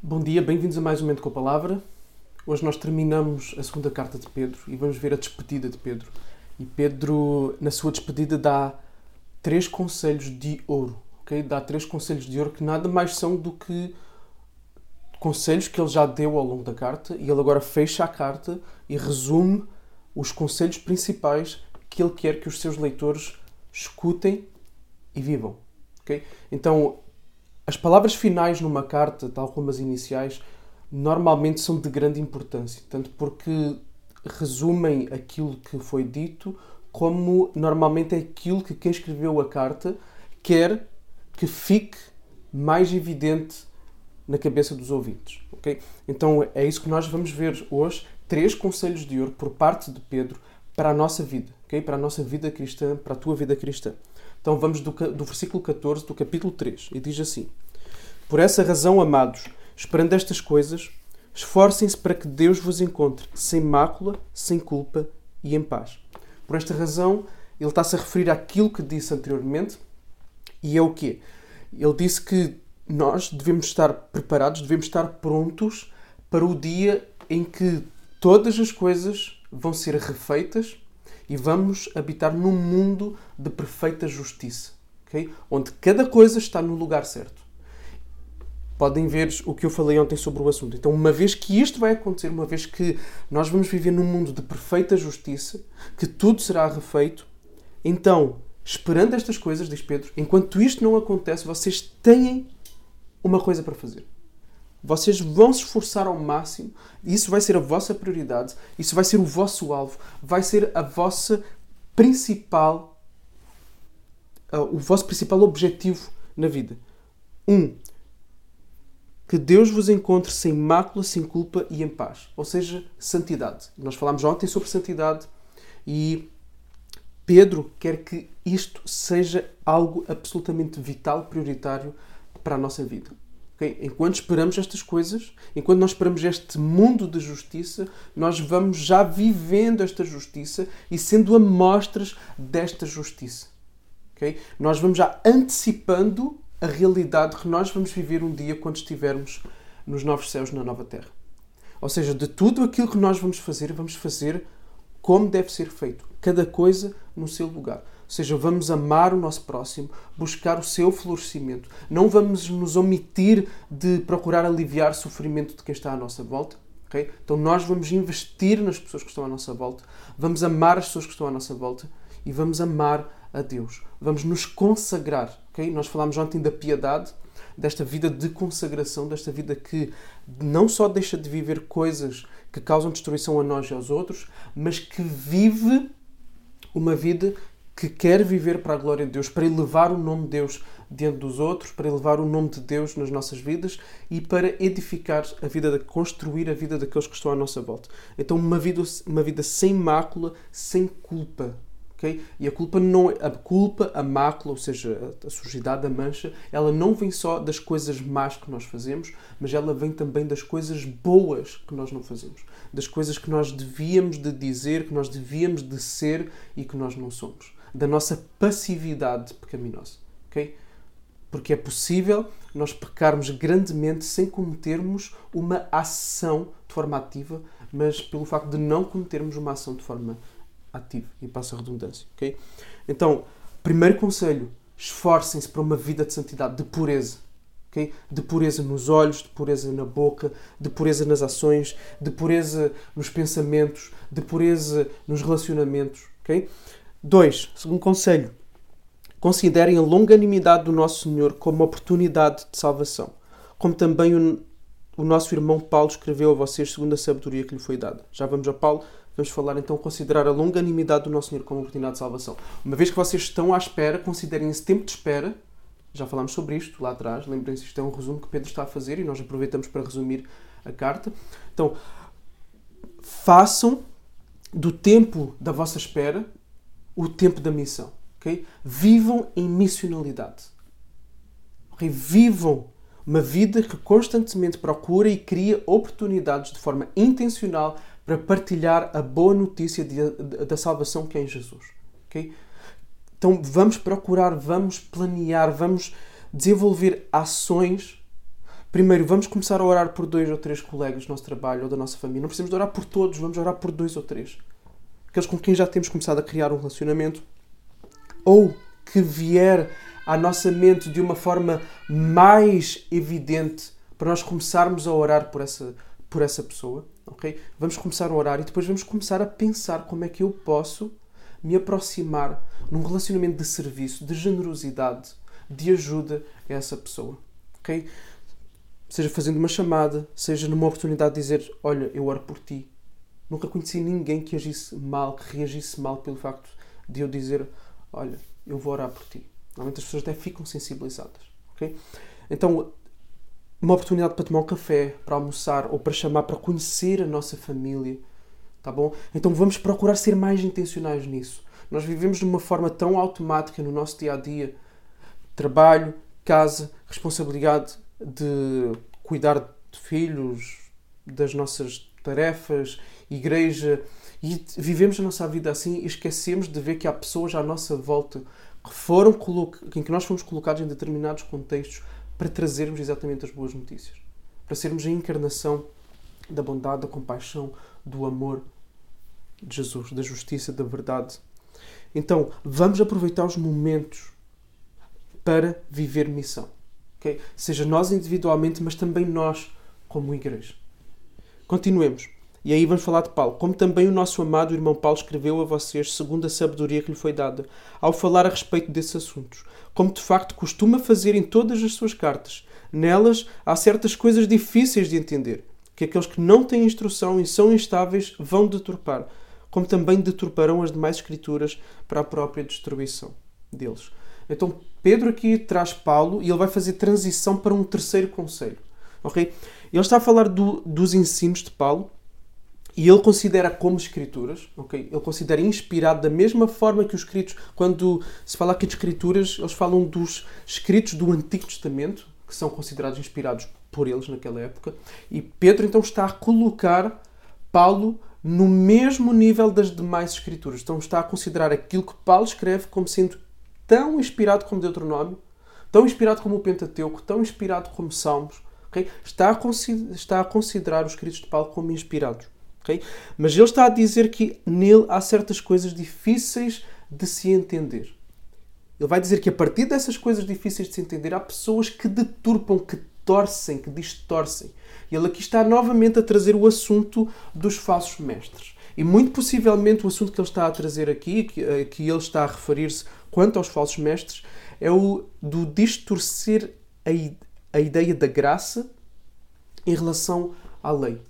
Bom dia, bem-vindos a mais um Momento com a Palavra. Hoje nós terminamos a segunda carta de Pedro e vamos ver a despedida de Pedro. E Pedro, na sua despedida, dá três conselhos de ouro, ok? Dá três conselhos de ouro que nada mais são do que conselhos que ele já deu ao longo da carta e ele agora fecha a carta e resume os conselhos principais que ele quer que os seus leitores escutem e vivam, ok? Então, as palavras finais numa carta, tal como as iniciais, normalmente são de grande importância, tanto porque resumem aquilo que foi dito, como normalmente é aquilo que quem escreveu a carta quer que fique mais evidente na cabeça dos ouvintes. Okay? Então é isso que nós vamos ver hoje. Três conselhos de ouro por parte de Pedro para a nossa vida, okay? para a nossa vida cristã, para a tua vida cristã. Então vamos do, do versículo 14 do capítulo 3 e diz assim: Por essa razão, amados, esperando estas coisas, esforcem-se para que Deus vos encontre sem mácula, sem culpa e em paz. Por esta razão, ele está-se a referir àquilo que disse anteriormente e é o quê? Ele disse que nós devemos estar preparados, devemos estar prontos para o dia em que todas as coisas vão ser refeitas e vamos habitar num mundo de perfeita justiça, okay? onde cada coisa está no lugar certo. Podem ver o que eu falei ontem sobre o assunto. Então, uma vez que isto vai acontecer, uma vez que nós vamos viver num mundo de perfeita justiça, que tudo será refeito, então, esperando estas coisas, diz Pedro, enquanto isto não acontece, vocês têm uma coisa para fazer. Vocês vão se esforçar ao máximo, isso vai ser a vossa prioridade, isso vai ser o vosso alvo, vai ser a vossa principal uh, o vosso principal objetivo na vida. Um, que Deus vos encontre sem mácula, sem culpa e em paz. Ou seja, santidade. Nós falámos ontem sobre santidade e Pedro quer que isto seja algo absolutamente vital, prioritário para a nossa vida. Okay? Enquanto esperamos estas coisas, enquanto nós esperamos este mundo de justiça, nós vamos já vivendo esta justiça e sendo amostras desta justiça. Okay? Nós vamos já antecipando a realidade que nós vamos viver um dia quando estivermos nos novos céus, na nova terra. Ou seja, de tudo aquilo que nós vamos fazer, vamos fazer como deve ser feito. Cada coisa no seu lugar. Ou seja, vamos amar o nosso próximo, buscar o seu florescimento. Não vamos nos omitir de procurar aliviar o sofrimento de quem está à nossa volta. Okay? Então nós vamos investir nas pessoas que estão à nossa volta, vamos amar as pessoas que estão à nossa volta e vamos amar a Deus. Vamos nos consagrar. Okay? Nós falámos ontem da piedade, desta vida de consagração, desta vida que não só deixa de viver coisas que causam destruição a nós e aos outros, mas que vive uma vida que quer viver para a glória de Deus, para elevar o nome de Deus diante dos outros, para elevar o nome de Deus nas nossas vidas e para edificar a vida, de construir a vida daqueles que estão à nossa volta. Então, uma vida, uma vida sem mácula, sem culpa. Okay? E a culpa não a culpa, a mácula, ou seja, a sujidade, a mancha, ela não vem só das coisas más que nós fazemos, mas ela vem também das coisas boas que nós não fazemos, das coisas que nós devíamos de dizer, que nós devíamos de ser e que nós não somos da nossa passividade pecaminosa. Okay? Porque é possível nós pecarmos grandemente sem cometermos uma ação de forma ativa, mas pelo facto de não cometermos uma ação de forma ativa. E passa a redundância. Okay? Então, primeiro conselho: esforcem-se para uma vida de santidade, de pureza. Okay? De pureza nos olhos, de pureza na boca, de pureza nas ações, de pureza nos pensamentos, de pureza nos relacionamentos. Okay? 2. Segundo conselho. Considerem a longanimidade do nosso Senhor como oportunidade de salvação, como também o, o nosso irmão Paulo escreveu a vocês segundo a sabedoria que lhe foi dada. Já vamos a Paulo, vamos falar então considerar a longanimidade do nosso Senhor como oportunidade de salvação. Uma vez que vocês estão à espera, considerem esse tempo de espera. Já falámos sobre isto lá atrás. Lembrem-se, isto é um resumo que Pedro está a fazer e nós aproveitamos para resumir a carta. Então, façam do tempo da vossa espera o tempo da missão. Okay? Vivam em missionalidade. Okay? Vivam uma vida que constantemente procura e cria oportunidades de forma intencional para partilhar a boa notícia de, de, da salvação que é em Jesus. Okay? Então vamos procurar, vamos planear, vamos desenvolver ações Primeiro, vamos começar a orar por dois ou três colegas do nosso trabalho ou da nossa família. Não precisamos de orar por todos, vamos orar por dois ou três. Aqueles com quem já temos começado a criar um relacionamento. Ou que vier à nossa mente de uma forma mais evidente para nós começarmos a orar por essa, por essa pessoa. ok? Vamos começar a orar e depois vamos começar a pensar como é que eu posso me aproximar num relacionamento de serviço, de generosidade, de ajuda a essa pessoa. ok? Seja fazendo uma chamada, seja numa oportunidade de dizer: Olha, eu oro por ti. Nunca conheci ninguém que agisse mal, que reagisse mal pelo facto de eu dizer: Olha, eu vou orar por ti. Normalmente as pessoas até ficam sensibilizadas. ok? Então, uma oportunidade para tomar um café, para almoçar ou para chamar para conhecer a nossa família. Tá bom? Então vamos procurar ser mais intencionais nisso. Nós vivemos de uma forma tão automática no nosso dia a dia trabalho, casa, responsabilidade de cuidar de filhos, das nossas tarefas, igreja. E vivemos a nossa vida assim e esquecemos de ver que há pessoas à nossa volta que foram em que nós fomos colocados em determinados contextos para trazermos exatamente as boas notícias, para sermos a encarnação da bondade, da compaixão, do amor de Jesus, da justiça, da verdade. Então, vamos aproveitar os momentos para viver missão. Okay? Seja nós individualmente, mas também nós como igreja. Continuemos. E aí vamos falar de Paulo. Como também o nosso amado irmão Paulo escreveu a vocês, segundo a sabedoria que lhe foi dada, ao falar a respeito desses assuntos. Como de facto costuma fazer em todas as suas cartas. Nelas há certas coisas difíceis de entender, que aqueles que não têm instrução e são instáveis vão deturpar, como também deturparão as demais escrituras para a própria destruição deles. Então Pedro aqui traz Paulo e ele vai fazer transição para um terceiro conselho. ok? Ele está a falar do, dos ensinos de Paulo e ele considera como escrituras, ok? Ele considera inspirado da mesma forma que os escritos, quando se fala aqui de escrituras, eles falam dos escritos do Antigo Testamento, que são considerados inspirados por eles naquela época. E Pedro então está a colocar Paulo no mesmo nível das demais escrituras. Então está a considerar aquilo que Paulo escreve como sendo tão inspirado como Deuteronômio, tão inspirado como o Pentateuco, tão inspirado como Salmos. Okay? Está, a está a considerar os escritos de Paulo como inspirados. Okay? Mas ele está a dizer que nele há certas coisas difíceis de se entender. Ele vai dizer que a partir dessas coisas difíceis de se entender, há pessoas que deturpam, que torcem, que distorcem. E ele aqui está novamente a trazer o assunto dos falsos mestres. E muito possivelmente o assunto que ele está a trazer aqui, que, eh, que ele está a referir-se quanto aos falsos mestres, é o do distorcer a, a ideia da graça em relação à lei.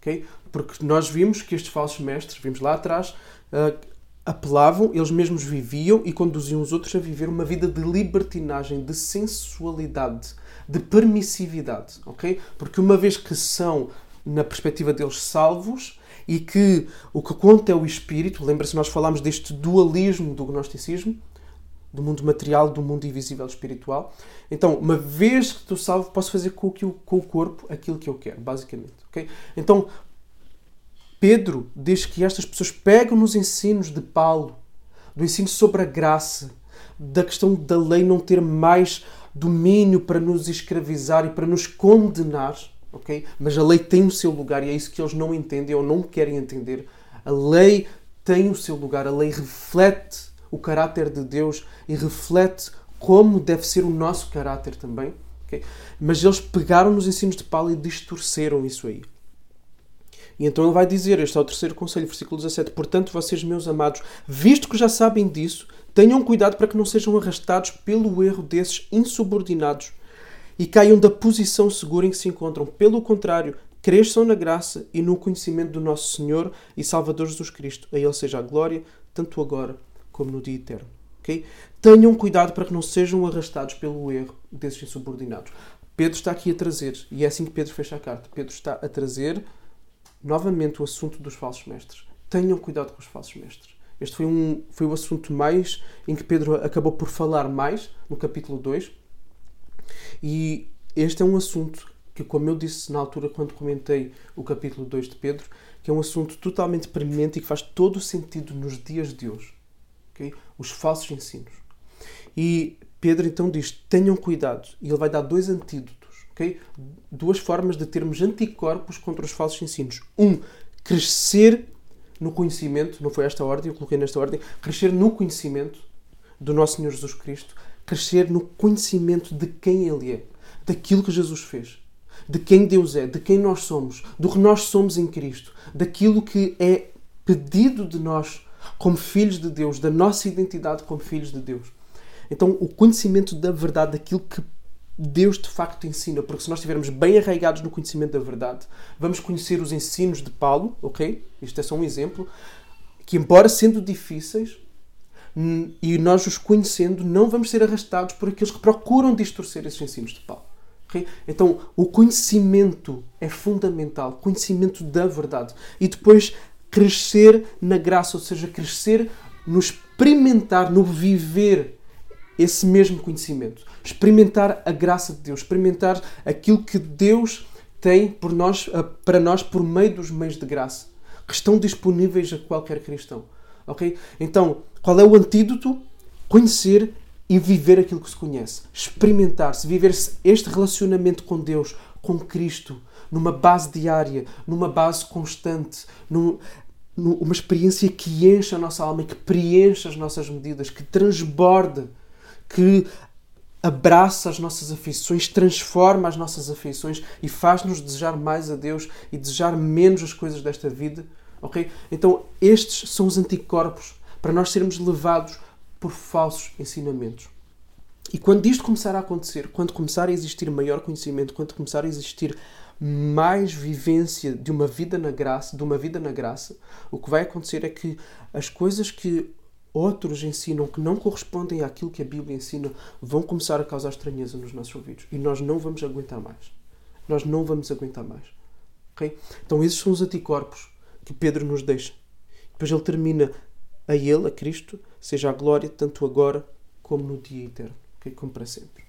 Okay? Porque nós vimos que estes falsos mestres, vimos lá atrás, uh, apelavam, eles mesmos viviam e conduziam os outros a viver uma vida de libertinagem, de sensualidade, de permissividade. Okay? Porque uma vez que são, na perspectiva deles, salvos, e que o que conta é o espírito, lembra-se, nós falámos deste dualismo do gnosticismo, do mundo material, do mundo invisível espiritual. Então, uma vez que estou salvo, posso fazer com, o, com o corpo aquilo que eu quero, basicamente. Okay? Então, Pedro diz que estas pessoas pegam nos ensinos de Paulo, do ensino sobre a graça, da questão da lei não ter mais domínio para nos escravizar e para nos condenar, ok? Mas a lei tem o seu lugar e é isso que eles não entendem ou não querem entender. A lei tem o seu lugar, a lei reflete o caráter de Deus e reflete como deve ser o nosso caráter também. Okay? Mas eles pegaram nos ensinos de Paulo e distorceram isso aí. E então ele vai dizer, este é o terceiro conselho, versículo 17: Portanto, vocês, meus amados, visto que já sabem disso, tenham cuidado para que não sejam arrastados pelo erro desses insubordinados e caiam da posição segura em que se encontram. Pelo contrário, cresçam na graça e no conhecimento do nosso Senhor e Salvador Jesus Cristo. A Ele seja a glória, tanto agora como no dia eterno. Okay? Tenham cuidado para que não sejam arrastados pelo erro desses insubordinados. Pedro está aqui a trazer, e é assim que Pedro fecha a carta. Pedro está a trazer novamente o assunto dos falsos mestres. Tenham cuidado com os falsos mestres. Este foi, um, foi o assunto mais em que Pedro acabou por falar mais no capítulo 2. E este é um assunto que, como eu disse na altura quando comentei o capítulo 2 de Pedro, que é um assunto totalmente premente e que faz todo o sentido nos dias de hoje okay? os falsos ensinos. E Pedro então diz: tenham cuidado, e ele vai dar dois antídotos. Okay? Duas formas de termos anticorpos contra os falsos ensinos. Um, crescer no conhecimento, não foi esta ordem, eu coloquei nesta ordem, crescer no conhecimento do nosso Senhor Jesus Cristo, crescer no conhecimento de quem Ele é, daquilo que Jesus fez, de quem Deus é, de quem nós somos, do que nós somos em Cristo, daquilo que é pedido de nós como filhos de Deus, da nossa identidade como filhos de Deus. Então, o conhecimento da verdade, daquilo que Deus de facto ensina, porque se nós estivermos bem arraigados no conhecimento da verdade, vamos conhecer os ensinos de Paulo, ok? Isto é só um exemplo, que embora sendo difíceis, e nós os conhecendo, não vamos ser arrastados por aqueles que procuram distorcer esses ensinos de Paulo. Okay? Então, o conhecimento é fundamental, conhecimento da verdade. E depois, crescer na graça, ou seja, crescer no experimentar, no viver esse mesmo conhecimento. Experimentar a graça de Deus, experimentar aquilo que Deus tem por nós, eh, para nós por meio dos meios de graça, que estão disponíveis a qualquer cristão. Ok? Então, qual é o antídoto? Conhecer e viver aquilo que se conhece. Experimentar-se, viver este relacionamento com Deus, com Cristo, numa base diária, numa base constante, num, numa experiência que enche a nossa alma, que preenche as nossas medidas, que transborda que abraça as nossas afeições, transforma as nossas afeições e faz-nos desejar mais a Deus e desejar menos as coisas desta vida. Ok? Então, estes são os anticorpos para nós sermos levados por falsos ensinamentos. E quando isto começar a acontecer, quando começar a existir maior conhecimento, quando começar a existir mais vivência de uma vida na graça, de uma vida na graça, o que vai acontecer é que as coisas que outros ensinam que não correspondem àquilo que a Bíblia ensina, vão começar a causar estranheza nos nossos ouvidos. E nós não vamos aguentar mais. Nós não vamos aguentar mais. Okay? Então, esses são os anticorpos que Pedro nos deixa. Depois ele termina a Ele, a Cristo, seja a glória tanto agora como no dia eterno, okay? como para sempre.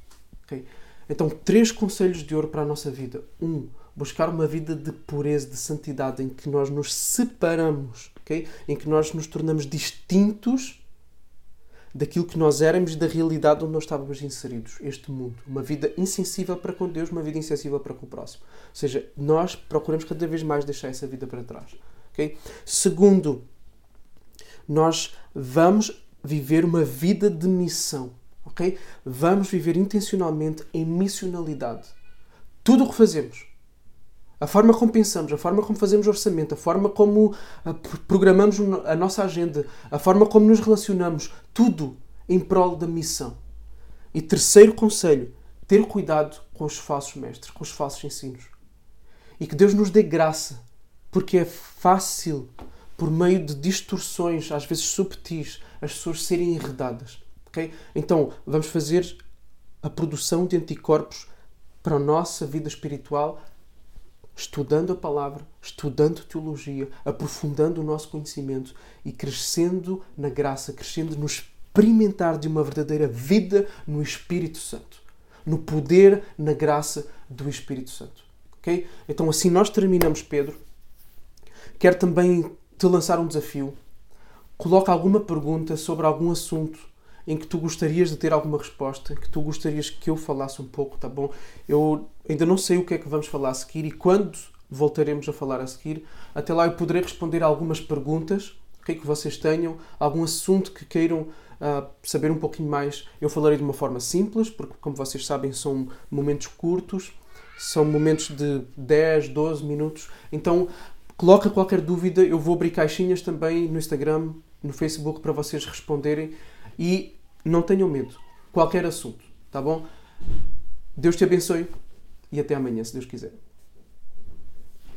Okay? Então, três conselhos de ouro para a nossa vida. Um, buscar uma vida de pureza, de santidade, em que nós nos separamos, okay? em que nós nos tornamos distintos daquilo que nós éramos e da realidade onde nós estávamos inseridos, este mundo. Uma vida insensível para com Deus, uma vida insensível para com o próximo. Ou seja, nós procuramos cada vez mais deixar essa vida para trás. Okay? Segundo, nós vamos viver uma vida de missão. Okay? Vamos viver intencionalmente em missionalidade. Tudo o que fazemos, a forma como pensamos, a forma como fazemos orçamento, a forma como ah, programamos a nossa agenda, a forma como nos relacionamos, tudo em prol da missão. E terceiro conselho, ter cuidado com os falsos mestres, com os falsos ensinos. E que Deus nos dê graça, porque é fácil, por meio de distorções, às vezes subtis, as pessoas serem enredadas. Então, vamos fazer a produção de anticorpos para a nossa vida espiritual estudando a palavra, estudando teologia, aprofundando o nosso conhecimento e crescendo na graça, crescendo no experimentar de uma verdadeira vida no Espírito Santo, no poder, na graça do Espírito Santo. Ok? Então assim nós terminamos, Pedro. Quero também te lançar um desafio. Coloca alguma pergunta sobre algum assunto em que tu gostarias de ter alguma resposta, que tu gostarias que eu falasse um pouco, tá bom? Eu ainda não sei o que é que vamos falar a seguir e quando voltaremos a falar a seguir, até lá eu poderei responder algumas perguntas que, que vocês tenham, algum assunto que queiram uh, saber um pouquinho mais. Eu falarei de uma forma simples, porque, como vocês sabem, são momentos curtos, são momentos de 10, 12 minutos. Então, coloca qualquer dúvida, eu vou abrir caixinhas também no Instagram, no Facebook, para vocês responderem. E não tenham medo. Qualquer assunto, tá bom? Deus te abençoe e até amanhã, se Deus quiser.